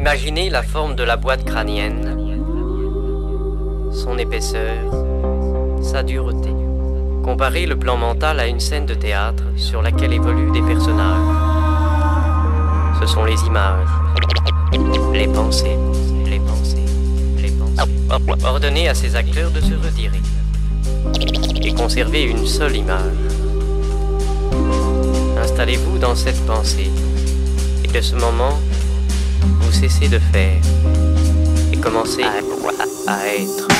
Imaginez la forme de la boîte crânienne, son épaisseur, sa dureté. Comparez le plan mental à une scène de théâtre sur laquelle évoluent des personnages. Ce sont les images, les pensées, les pensées, les pensées. Ordonnez à ces acteurs de se retirer et conserver une seule image. Installez-vous dans cette pensée et de ce moment, vous cessez de faire et commencez à, à être.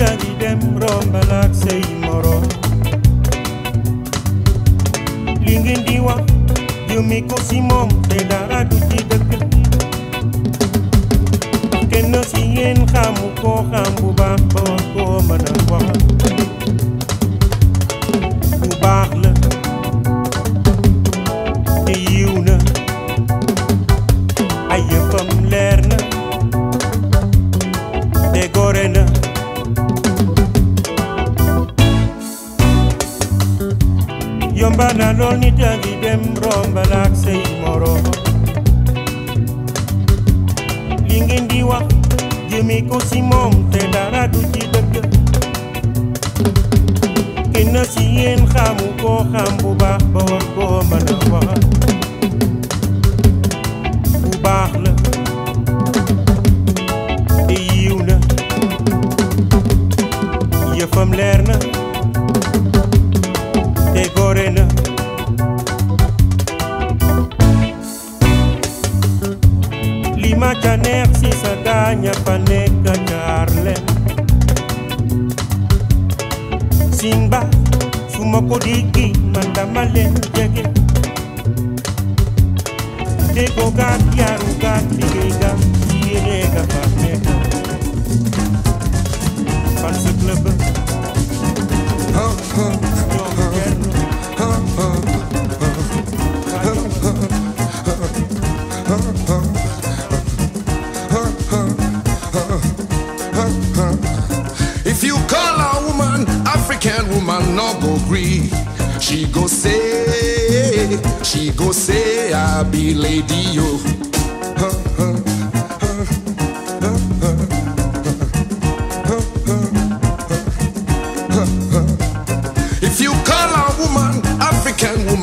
jangi dem rombalak seimoro lingin diwa yumi ko simom te dara du ci dëkk kamu ko kamu bu baax ba ko mën a yomba na lool nit yaa ngi dem rombalaak say moroom li ngeen di wax jëmi ko si moom te dara du ci dëkk kenn si yéen xamu ko xam bu baax ba koo bu baax la man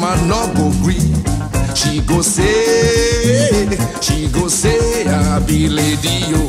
woman no go gree. She go say, she go say, I be lady yo.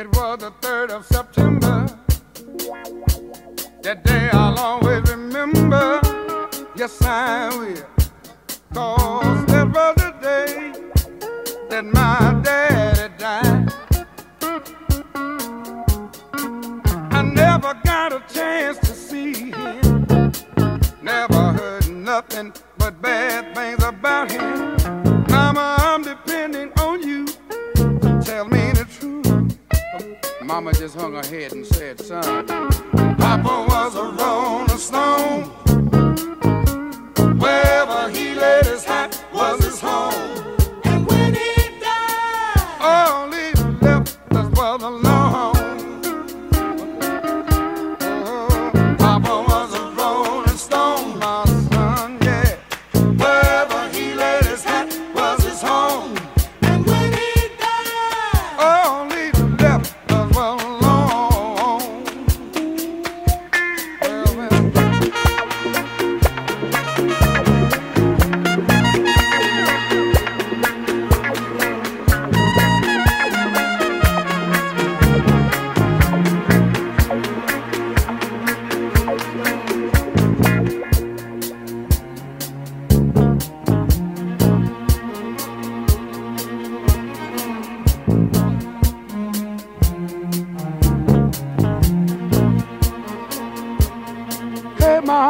It was the 3rd of September. That day I'll always remember. Yes, I will. Cause that was the day that my daddy died. I never got a chance to see him. Never heard nothing but bad things about him. Mama, I'm depending on you. Tell me. Mama just hung her head and said, son, Papa was a rolling stone. Wherever he laid his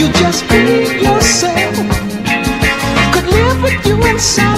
you just be yourself. Could live with you inside.